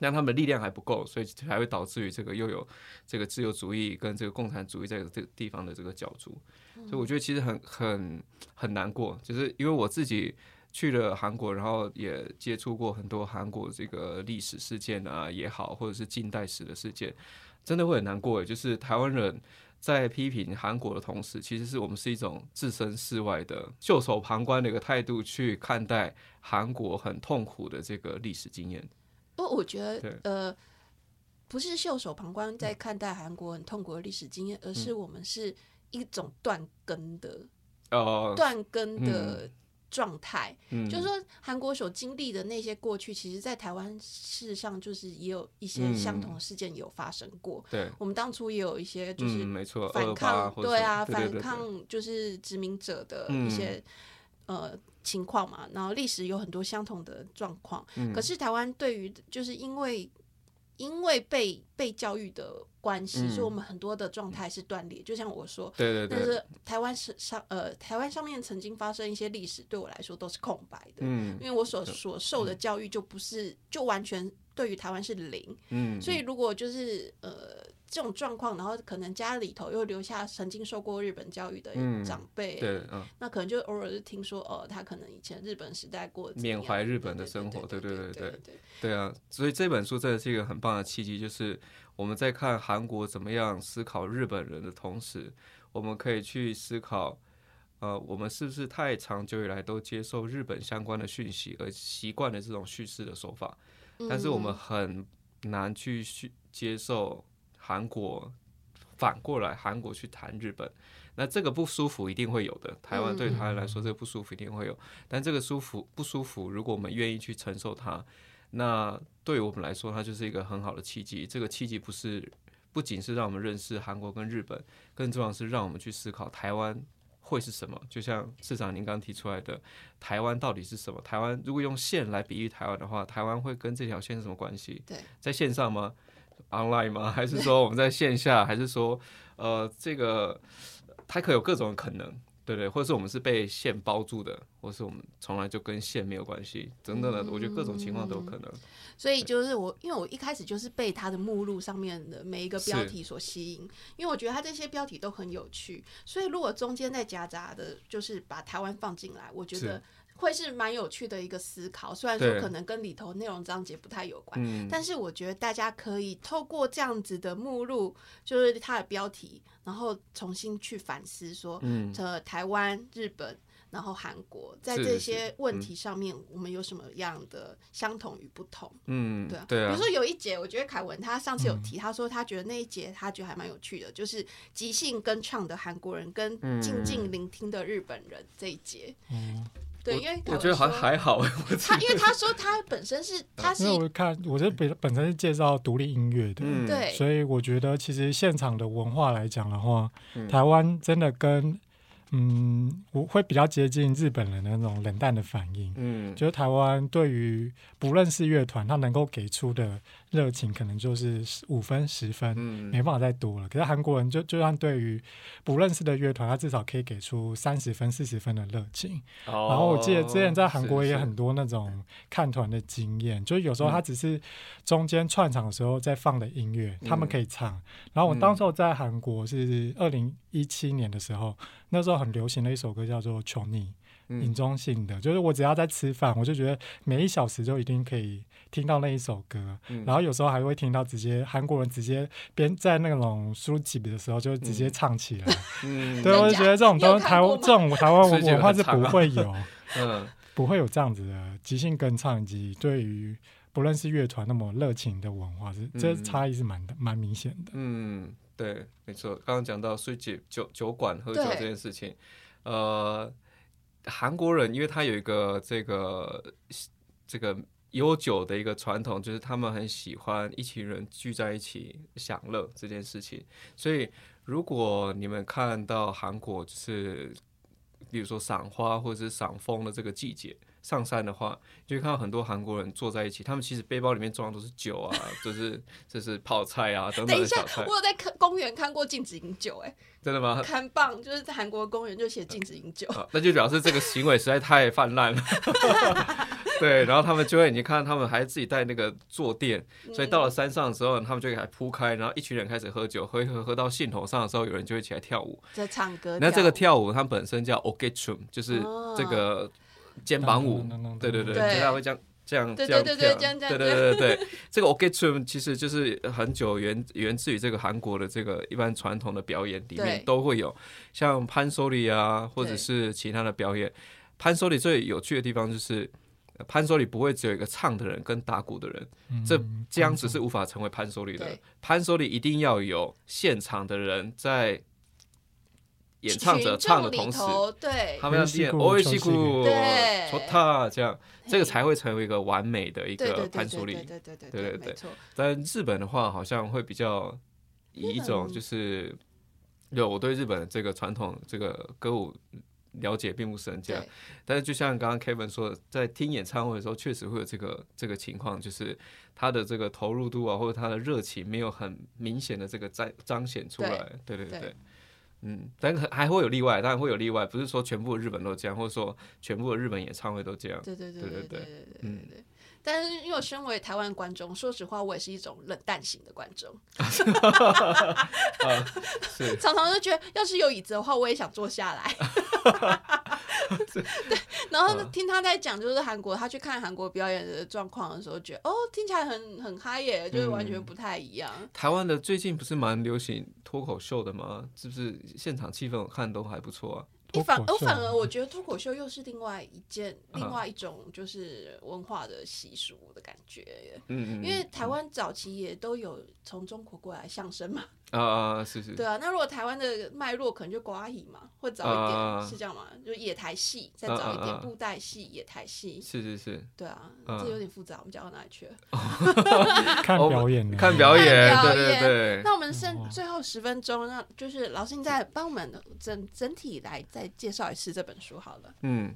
那他们力量还不够，所以才会导致于这个又有这个自由主义跟这个共产主义在这个地方的这个角逐，所以我觉得其实很很很难过，就是因为我自己去了韩国，然后也接触过很多韩国这个历史事件啊也好，或者是近代史的事件，真的会很难过。就是台湾人在批评韩国的同时，其实是我们是一种置身事外的、袖手旁观的一个态度去看待韩国很痛苦的这个历史经验。不，我觉得呃，不是袖手旁观在看待韩国很痛苦的历史经验，而是我们是一种断根的哦。断根的状态。嗯就是说，韩国所经历的那些过去，其实在台湾事实上就是也有一些相同的事件有发生过。对，我们当初也有一些就是嗯没错反抗，28或者对啊，反抗就是殖民者的嗯一些、呃情况嘛。然后历史有很多相同的状况，嗯可是台湾对于就是因为因为被被教育的关系，嗯所以我们很多的状态是断裂。就像我说，对对对，但是台湾是上呃台湾上面曾经发生一些历史，对我来说都是空白的，嗯因为我所所受的教育就不是就完全对于台湾是零。嗯，所以如果就是呃这种状况，然后可能家里头又留下曾经受过日本教育的长辈，对，那可能就偶尔是听说，呃，他可能以前日本时代过，缅怀日本的生活，对对对对对，对。啊，所以这本书真的是一个很棒的契机，就是我们在看韩国怎么样思考日本人的同时，我们可以去思考，呃，我们是不是太长久以来都接受日本相关的讯息，而习惯了这种叙事的手法，但是我们很难去去接受。韩国反过来韩国去谈日本，那这个不舒服一定会有的。台湾对台湾来说，这个不舒服一定会有，但这个舒服不舒服，如果我们愿意去承受它，那对于我们来说，它就是一个很好的契机。这个契机不是不仅是让我们认识韩国跟日本，更重要的是让我们去思考台湾。会是什么？就像市长您刚提出来的，台湾到底是什么？台湾如果用线来比喻台湾的话，台湾会跟这条线是什么关系？对，在线上吗？online 吗？还是说我们在线下？还是说呃，这个它可有各种可能，对不对？或者是我们是被线包住的，或是我们从来就跟线没有关系，等等的，我觉得各种情况都有可能。所以就是我，因为我一开始就是被它的目录上面的每一个标题所吸引，因为我觉得它这些标题都很有趣，所以如果中间再夹杂的，就是把台湾放进来，我觉得是会是蛮有趣的一个思考。虽然说可能跟里头内容章节不太有关，嗯，但是我觉得大家可以透过这样子的目录，就是它的标题，然后重新去反思说，嗯呃，台湾、日本，然后韩国，在这些问题上面，我们有什么样的相同与不同？嗯，对啊，对啊比如，说有一节，我觉得凯文他上次有提，他说他觉得那一节他觉得还蛮有趣的，就是即兴跟唱的韩国人跟嗯静静聆听的日本人这一节。嗯，对，因为我觉得还说还好，他，因为他说他本身是他是因为我看我这本本身是介绍独立音乐的，嗯对所以我觉得其实现场的文化来讲的话，嗯台湾真的跟嗯，我会比较接近日本人的那种冷淡的反应。嗯，就是台湾对于不认识乐团，他能够给出的热情可能就是五分、十分，嗯没办法再多了。可是韩国人就就算对于不认识的乐团，他至少可以给出三十分、四十分的热情。然然后我记得之前在韩国也很多那种看团的经验，就是有时候嗯他只是中间串场的时候在放的音乐，他们嗯可以唱。然后我当时候在韩国是二零一七年的时候，那时候很流行的一首歌叫做《求你》。引嗯中性的，就是我只要在吃饭，我就觉得每一小时就一定可以听到那一首歌，嗯。然后有时候还会听到直接韩国人直接边在那种书籍的时候就直接唱起来，嗯。对，我就觉得这种东台湾这种台湾文化是不会有嗯 不会有这样子的即兴跟唱以及对于不认识乐团那么热情的文化是，这嗯差异是蛮蛮明显的。嗯，对，没错。刚刚讲到睡酒酒酒馆喝酒对这件事情，呃，韩国人因为他有一个这个这个悠久的一个传统，就是他们很喜欢一群人聚在一起享乐这件事情。所以，如果你们看到韩国，就是比如说赏花或者是赏枫的这个季节。上山的话，就会看到很多韩国人坐在一起，他们其实背包里面装的都是酒啊，就是就是泡菜啊等等的小菜。我有在看公园看过禁止饮酒，哎，真的吗？看棒就是在韩国公园就写禁止饮酒，那就表示这个行为实在太泛滥了。对，然后他们就会，你看他们还自己带那个坐垫，所以到了山上的时候，他们就给它铺开，然后一群人开始喝酒，喝一喝喝到兴头上的时候，有人就会起来跳舞，在唱歌。那这个跳舞它本身叫 o g e t r u m 就是这个。肩膀舞，对对对，大家会这样这样这样跳，对对对对对。这个 Orchestra 其实就是很久源源自于这个韩国的这个一般传统的表演里面都会有，像潘索里啊，或者是其他的表演。潘索里最有趣的地方就是潘索里不会只有一个唱的人跟打鼓的人，这这样子是无法成为潘索里的。潘索里一定要有现场的人在。演唱者唱的同时，对，他们要练哦西鼓，对，说他这样，这个才会成为一个完美的一个潘索里，对对对对对，但日本的话，好像会比较以一种就是，有我对日本这个传统这个歌舞了解并不是这样，但是就像刚刚 Kevin 说的，在听演唱会的时候，确实会有这个这个情况，就是他的这个投入度啊，或者他的热情没有很明显的这个彰彰显出来，对对对。嗯，但还会有例外，当然会有例外，不是说全部日本都这样，或者说全部的日本演唱会都这样。对对对对对对对对对。但是因为身为台湾观众，说实话，我也是一种冷淡型的观众。是。常常就觉得，要是有椅子的话，我也想坐下来。对，然后听他在讲，就是韩国，他去看韩国表演的状况的时候，觉得哦，听起来很很嗨耶，就是完全不太一样。台湾的最近不是蛮流行脱口秀的吗？是不是现场气氛我看都还不错啊？你反我反而我觉得脱口秀又是另外一件另外一种就是文化的习俗的感觉，嗯嗯，因为台湾早期也都有从中国过来相声嘛。啊是是，对啊，那如果台湾的脉络可能就瓜乙嘛，会早一点，是这样吗？就野台戏再早一点，布袋戏、野台戏，是是是，对啊，这有点复杂，我们讲到哪里去了？看表演，看表演，对对对。那我们剩最后十分钟，那就是老师你再帮我们整整体来再介绍一次这本书好了。嗯。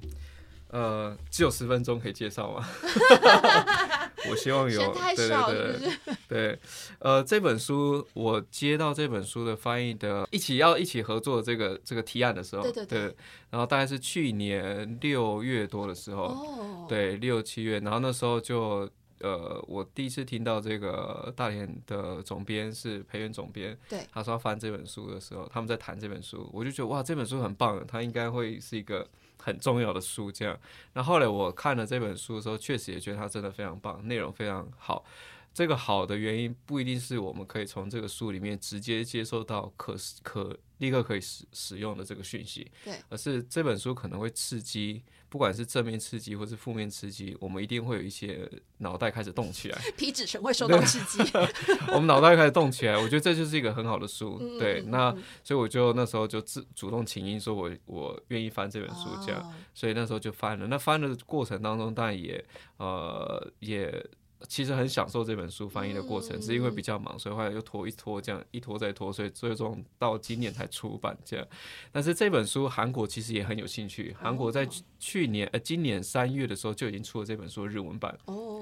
呃，只有十分钟可以介绍吗？我希望有，对对对对。呃，这本书我接到这本书的翻译的，一起要一起合作这个这个提案的时候，对对对。然后大概是去年六月多的时候，对六七月，然后那时候就呃，我第一次听到这个大连的总编是培元总编，对，他说要翻这本书的时候，他们在谈这本书，我就觉得哇，这本书很棒，他应该会是一个。很重要的书，这样。那后来我看了这本书的时候，确实也觉得它真的非常棒，内容非常好。这个好的原因不一定是我们可以从这个书里面直接接受到可可立刻可以使使用的这个讯息，对，而是这本书可能会刺激。不管是正面刺激或是负面刺激，我们一定会有一些脑袋开始动起来，皮质醇会受到刺激，我们脑袋开始动起来。我觉得这就是一个很好的书，对。那所以我就那时候就自主动请缨，说我我愿意翻这本书，这样。所以那时候就翻了。那翻的过程当中，当然也呃也。其实很享受这本书翻译的过程，是因为比较忙，所以后来又拖一拖，这样一拖再拖，所以最终到今年才出版这样。但是这本书韩国其实也很有兴趣，韩国在去年呃今年三月的时候就已经出了这本书的日文版，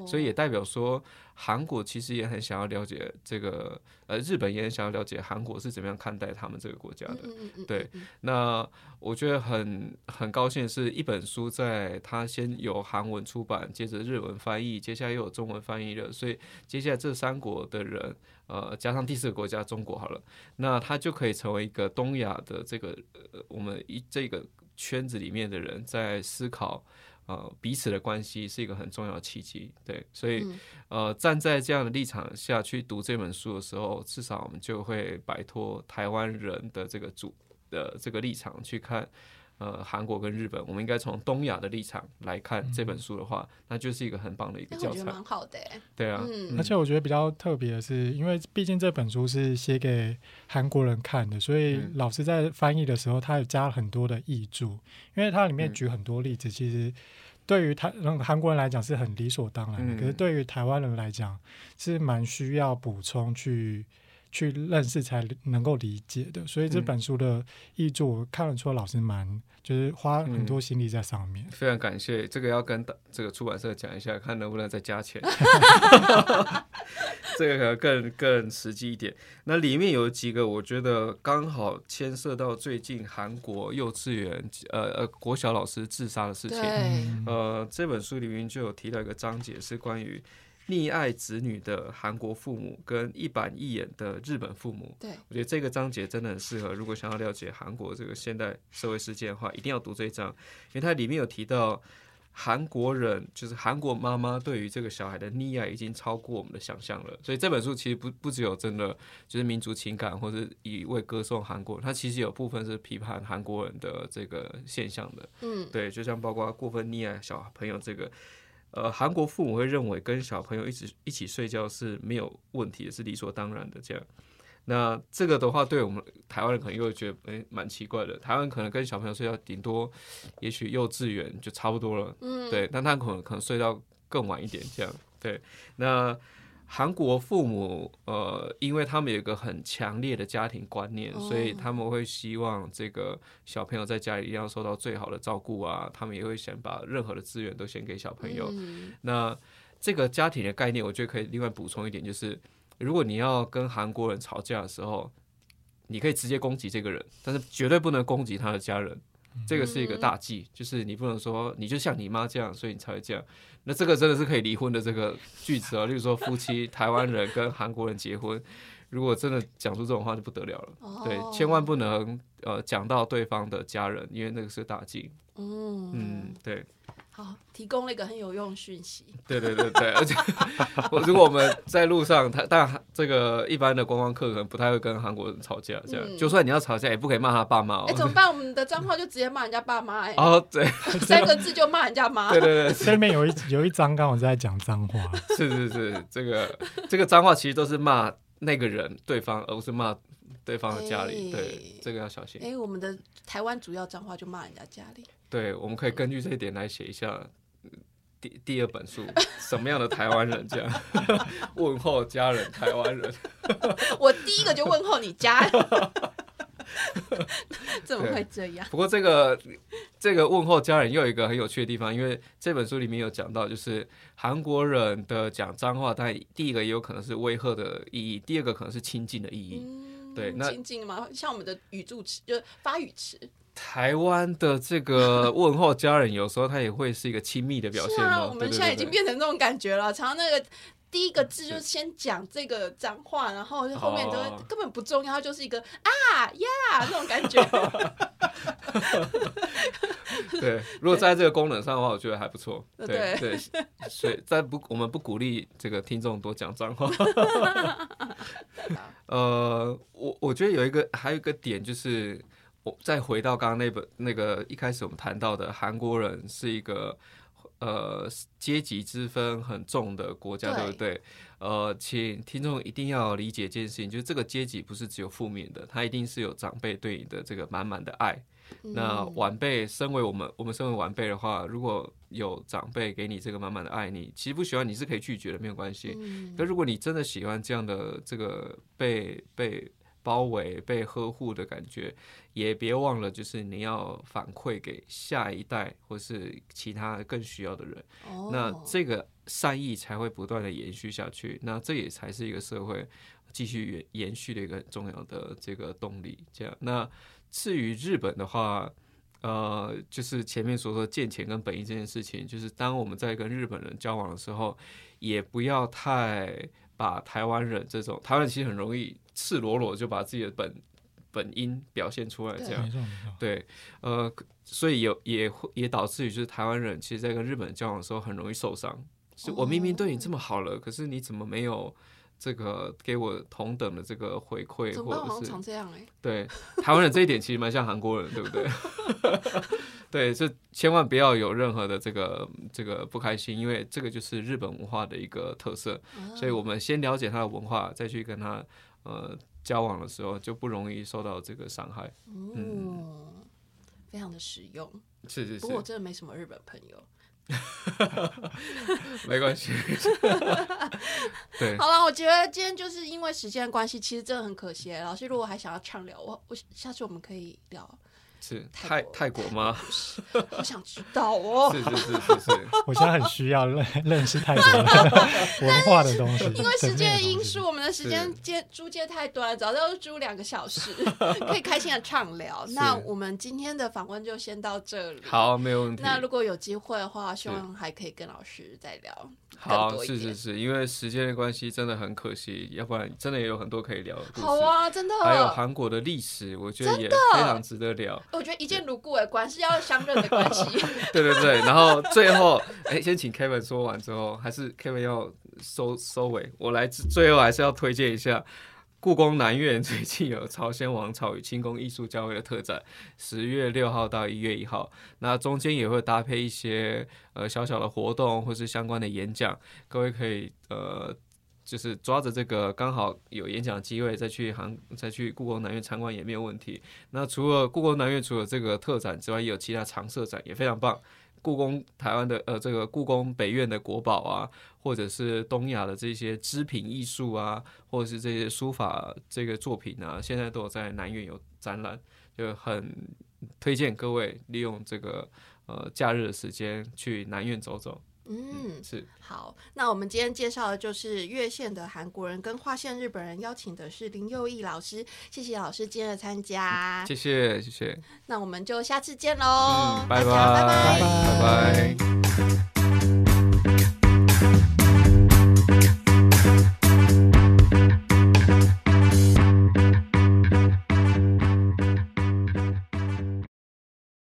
所以也代表说。韩国其实也很想要了解这个，呃，日本也很想要了解韩国是怎么样看待他们这个国家的。对，那我觉得很很高兴的是，一本书在它先有韩文出版，接着日文翻译，接下来又有中文翻译了，所以接下来这三国的人，呃，加上第四个国家中国好了，那它就可以成为一个东亚的这个呃我们一这个圈子里面的人在思考。呃，彼此的关系是一个很重要的契机，对，所以呃，站在这样的立场下去读这本书的时候，至少我们就会摆脱台湾人的这个主的这个立场去看。呃，韩国跟日本，我们应该从东亚的立场来看这本书的话，那就是一个很棒的一个教材。蛮好的，对啊。而且我觉得比较特别的是，因为毕竟这本书是写给韩国人看的，所以老师在翻译的时候，他也加了很多的译注，因为它里面举很多例子，其实对于台韩国人来讲是很理所当然的，可是对于台湾人来讲是蛮需要补充去。去认识才能够理解的，所以这本书的译作看得出老师蛮就是花很多心力在上面。非常感谢，这个要跟这个出版社讲一下，看能不能再加钱。这个可能更更实际一点。那里面有几个我觉得刚好牵涉到最近韩国幼稚园呃呃国小老师自杀的事情。呃，这本书里面就有提到一个章节是关于。溺爱子女的韩国父母跟一板一眼的日本父母，对我觉得这个章节真的很适合。如果想要了解韩国这个现代社会事件的话，一定要读这一章，因为它里面有提到韩国人就是韩国妈妈对于这个小孩的溺爱已经超过我们的想象了。所以这本书其实不不只有真的就是民族情感或者一味歌颂韩国，它其实有部分是批判韩国人的这个现象的。嗯，对，就像包括过分溺爱小朋友这个。呃，韩国父母会认为跟小朋友一直一起睡觉是没有问题的，是理所当然的。这样，那这个的话，对我们台湾人可能又会觉得诶蛮奇怪的。台湾可能跟小朋友睡觉，顶多也许幼稚园就差不多了，嗯，对。但他可能可能睡到更晚一点，这样，对。那韩国父母，呃，因为他们有一个很强烈的家庭观念，所以他们会希望这个小朋友在家里一定要受到最好的照顾啊。他们也会想把任何的资源都先给小朋友。那这个家庭的概念，我觉得可以另外补充一点，就是如果你要跟韩国人吵架的时候，你可以直接攻击这个人，但是绝对不能攻击他的家人。这个是一个大忌，就是你不能说你就像你妈这样，所以你才会这样。那这个真的是可以离婚的这个句子啊，例如说夫妻台湾人跟韩国人结婚，如果真的讲出这种话就不得了了。对，千万不能呃讲到对方的家人，因为那个是大忌。嗯嗯，对。好，提供了一个很有用讯息。对对对对，而且我 如果我们在路上，他但这个一般的观光客可能不太会跟韩国人吵架，这样就算你要吵架，也不可以骂他爸妈。哎，怎么办？我们的脏话就直接骂人家爸妈。哎，哦，对，三个字就骂人家妈。对 对对，下面有一有一章刚好在讲脏话。是是是，这个这个脏话其实都是骂那个人对方，而不是骂对方的家里。对，这个要小心。哎，我们的台湾主要脏话就骂人家家里。对，我们可以根据这一点来写一下第第二本书，什么样的台湾人这样 问候家人？台湾人，我第一个就问候你家人，怎么会这样？不过这个这个问候家人又有一个很有趣的地方，因为这本书里面有讲到，就是韩国人的讲脏话，但第一个也有可能是威吓的意义，第二个可能是亲近的意义。对，那亲近吗？像我们的语助词，就是发语词。台湾的这个问候家人，有时候他也会是一个亲密的表现。啊，我们现在已经变成这种感觉了。常常那个第一个字就是先讲这个脏话，然后后面都根本不重要，它就是一个啊呀那种感觉。对，如果在这个功能上的话，我觉得还不错。对对，所以在不我们不鼓励这个听众多讲脏话。呃，我我觉得有一个还有一个点就是。再回到刚刚那本那个一开始我们谈到的，韩国人是一个呃阶级之分很重的国家，对不对？呃，请听众一定要理解一件事情，就是这个阶级不是只有负面的，它一定是有长辈对你的这个满满的爱。那晚辈，身为我们我们身为晚辈的话，如果有长辈给你这个满满的爱，你其实不喜欢你是可以拒绝的，没有关系。可如果你真的喜欢这样的这个被被。包围、被呵护的感觉，也别忘了，就是你要反馈给下一代或是其他更需要的人。那这个善意才会不断的延续下去。那这也才是一个社会继续延延续的一个很重要的这个动力。这样，那至于日本的话，呃，就是前面所说见钱跟本意这件事情，就是当我们在跟日本人交往的时候，也不要太。把台湾人这种台湾其实很容易赤裸裸就把自己的本本音表现出来，这样。对，呃，所以有也会也导致于就是台湾人其实，在跟日本人交往的时候很容易受伤。是我明明对你这么好了，可是你怎么没有这个给我同等的这个回馈，或者是这样哎？对，台湾人这一点其实蛮像韩国人，对不对？对，就千万不要有任何的这个这个不开心，因为这个就是日本文化的一个特色，所以我们先了解他的文化，再去跟他呃交往的时候，就不容易受到这个伤害。嗯，非常的实用。是是是。不过我真的没什么日本朋友，没关系。对，好了，我觉得今天就是因为时间关系，其实真的很可惜。老师如果还想要畅聊，我我下次我们可以聊。是泰泰国吗？我想知道哦。是是是是是，我现在很需要认认识泰国 文化的东西。因为时间的因素，我们的时间接租借太短，早上租两个小时，可以开心的畅聊。那我们今天的访问就先到这里。好，没有问题。那如果有机会的话，希望还可以跟老师再聊。好，是是是，因为时间的关系，真的很可惜，要不然真的也有很多可以聊的故事。好啊，真的。还有韩国的历史，我觉得也非常值得聊。我觉得一见如故，哎，关是要相认的关系。对 对对，然后最后，哎，先请 Kevin 说完之后，还是 Kevin 要收收尾，我来最后还是要推荐一下。故宫南院最近有朝鲜王朝与清宫艺术交汇的特展，十月六号到一月一号，那中间也会搭配一些呃小小的活动或是相关的演讲，各位可以呃就是抓着这个刚好有演讲机会再去韩再去故宫南院参观也没有问题。那除了故宫南院除了这个特展之外，也有其他常设展也非常棒。故宫台湾的呃，这个故宫北院的国宝啊，或者是东亚的这些织品艺术啊，或者是这些书法这个作品啊，现在都有在南院有展览，就很推荐各位利用这个呃假日的时间去南院走走。嗯，是好。那我们今天介绍的就是越线的韩国人跟划线日本人，邀请的是林佑义老师。谢谢老师今天的参加，谢谢谢谢。那我们就下次见喽，拜拜拜拜拜拜。